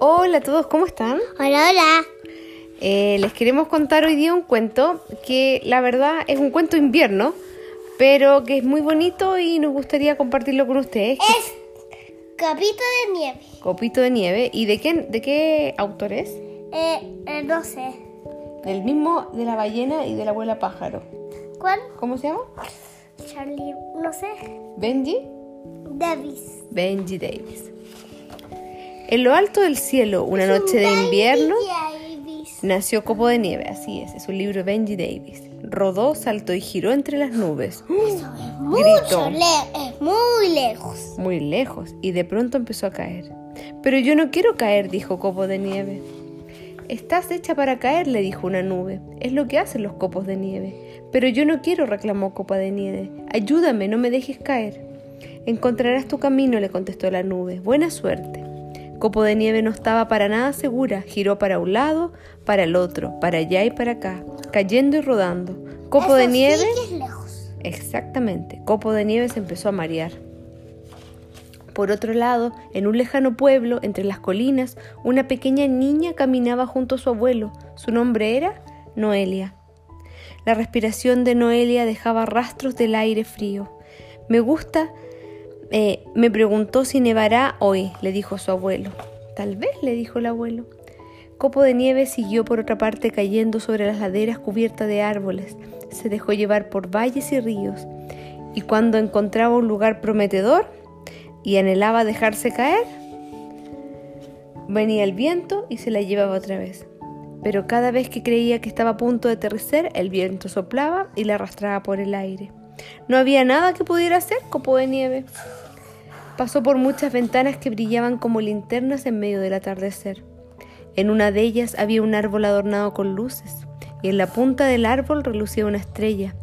Hola a todos, ¿cómo están? Hola, hola. Eh, les queremos contar hoy día un cuento que la verdad es un cuento invierno, pero que es muy bonito y nos gustaría compartirlo con ustedes. Es Capito de Nieve. Copito de nieve. ¿Y de qué, de qué autor es? Eh, eh, no sé. Del mismo de la ballena y de la abuela pájaro. ¿Cuál? ¿Cómo se llama? Charlie, no sé. Benji. Davis. Benji Davis. En lo alto del cielo, una noche de invierno, nació Copo de Nieve. Así es, es un libro de Benji Davis. Rodó, saltó y giró entre las nubes. Eso es mucho, es muy lejos. muy lejos y de pronto empezó a caer. Pero yo no quiero caer, dijo Copo de Nieve. Estás hecha para caer, le dijo una nube. Es lo que hacen los copos de nieve. Pero yo no quiero, reclamó Copa de Nieve. Ayúdame, no me dejes caer. Encontrarás tu camino, le contestó la nube. Buena suerte. Copo de Nieve no estaba para nada segura. Giró para un lado, para el otro, para allá y para acá, cayendo y rodando. Copo Eso de sí Nieve... que es lejos. Exactamente. Copo de Nieve se empezó a marear. Por otro lado, en un lejano pueblo, entre las colinas, una pequeña niña caminaba junto a su abuelo. Su nombre era Noelia. La respiración de Noelia dejaba rastros del aire frío. Me gusta, eh, me preguntó si nevará hoy, le dijo su abuelo. Tal vez, le dijo el abuelo. Copo de nieve siguió por otra parte cayendo sobre las laderas cubiertas de árboles. Se dejó llevar por valles y ríos. Y cuando encontraba un lugar prometedor y anhelaba dejarse caer, venía el viento y se la llevaba otra vez. Pero cada vez que creía que estaba a punto de aterrizar, el viento soplaba y la arrastraba por el aire. No había nada que pudiera hacer, copo de nieve. Pasó por muchas ventanas que brillaban como linternas en medio del atardecer. En una de ellas había un árbol adornado con luces, y en la punta del árbol relucía una estrella.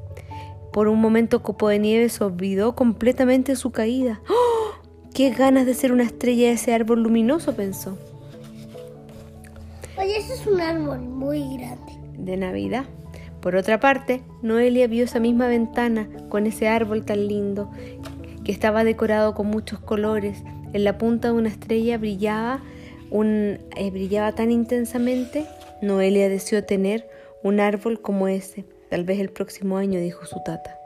Por un momento Copo de Nieve se olvidó completamente su caída. ¡Oh! ¡Qué ganas de ser una estrella de ese árbol luminoso! pensó. Oye, eso es un árbol muy grande. De Navidad. Por otra parte, Noelia vio esa misma ventana con ese árbol tan lindo que estaba decorado con muchos colores. En la punta de una estrella brillaba un eh, brillaba tan intensamente. Noelia deseó tener un árbol como ese. Tal vez el próximo año, dijo su tata.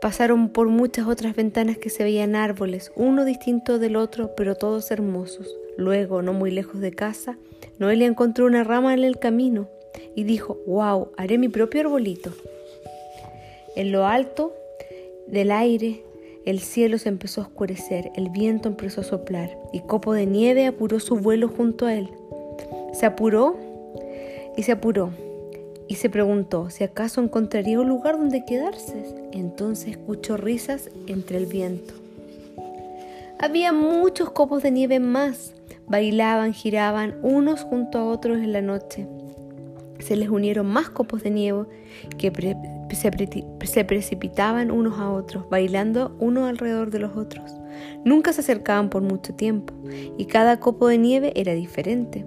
Pasaron por muchas otras ventanas que se veían árboles, uno distinto del otro, pero todos hermosos. Luego, no muy lejos de casa, Noelia encontró una rama en el camino y dijo, wow, haré mi propio arbolito. En lo alto del aire, el cielo se empezó a oscurecer, el viento empezó a soplar y Copo de Nieve apuró su vuelo junto a él. Se apuró y se apuró y se preguntó si acaso encontraría un lugar donde quedarse. Entonces escuchó risas entre el viento. Había muchos copos de nieve más. Bailaban, giraban unos junto a otros en la noche. Se les unieron más copos de nieve que pre- se, pre- se precipitaban unos a otros, bailando unos alrededor de los otros. Nunca se acercaban por mucho tiempo y cada copo de nieve era diferente.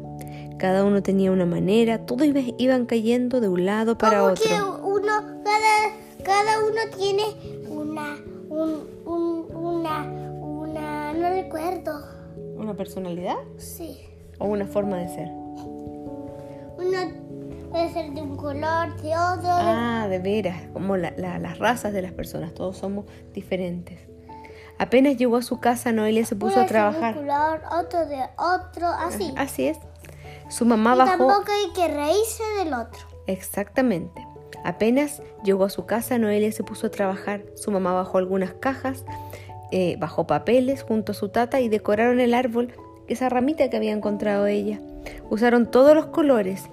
Cada uno tenía una manera, todos iba- iban cayendo de un lado para Como otro. que uno, cada, cada uno tiene una, un, un, una, una, no recuerdo. ¿Una personalidad Sí. o una forma de ser? Uno puede ser de un color, de otro. Ah, de veras, como la- la- las razas de las personas, todos somos diferentes. Apenas llegó a su casa, Noelia se puso a de un trabajar. color, otro de otro, así. Así es. Su mamá y bajó. tampoco hay que reírse del otro. Exactamente. Apenas llegó a su casa, Noelia se puso a trabajar. Su mamá bajó algunas cajas, eh, bajó papeles junto a su tata y decoraron el árbol, esa ramita que había encontrado ella. Usaron todos los colores.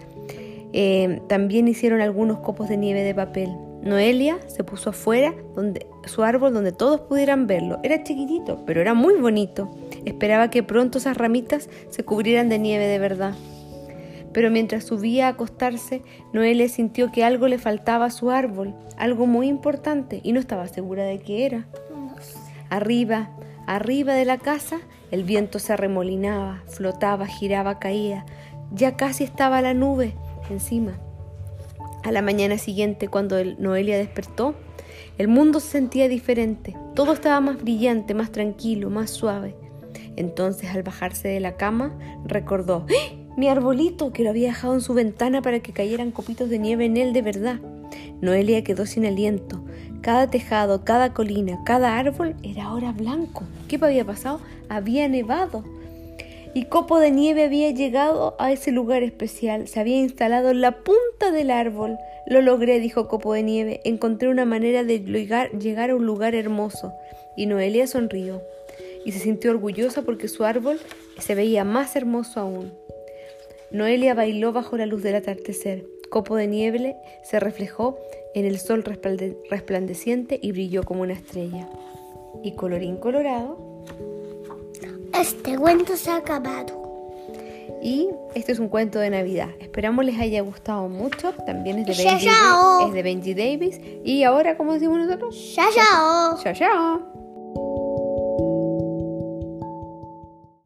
Eh, también hicieron algunos copos de nieve de papel. Noelia se puso afuera, donde, su árbol donde todos pudieran verlo. Era chiquitito, pero era muy bonito. Esperaba que pronto esas ramitas se cubrieran de nieve de verdad. Pero mientras subía a acostarse, Noelia sintió que algo le faltaba a su árbol, algo muy importante, y no estaba segura de qué era. Arriba, arriba de la casa, el viento se arremolinaba, flotaba, giraba, caía. Ya casi estaba la nube encima. A la mañana siguiente, cuando el- Noelia despertó, el mundo se sentía diferente. Todo estaba más brillante, más tranquilo, más suave. Entonces, al bajarse de la cama, recordó, ¡Ah! mi arbolito, que lo había dejado en su ventana para que cayeran copitos de nieve en él de verdad. Noelia quedó sin aliento. Cada tejado, cada colina, cada árbol era ahora blanco. ¿Qué había pasado? Había nevado. Y Copo de Nieve había llegado a ese lugar especial. Se había instalado en la punta del árbol. Lo logré, dijo Copo de Nieve. Encontré una manera de llegar a un lugar hermoso. Y Noelia sonrió. Y se sintió orgullosa porque su árbol se veía más hermoso aún. Noelia bailó bajo la luz del atardecer. Copo de nieve se reflejó en el sol resplandeciente y brilló como una estrella. Y colorín colorado. Este cuento se ha acabado. Y este es un cuento de Navidad. Esperamos les haya gustado mucho. También es de Benji, es de Benji Davis. Y ahora, ¿cómo decimos nosotros? Chao, chao. Chao, chao.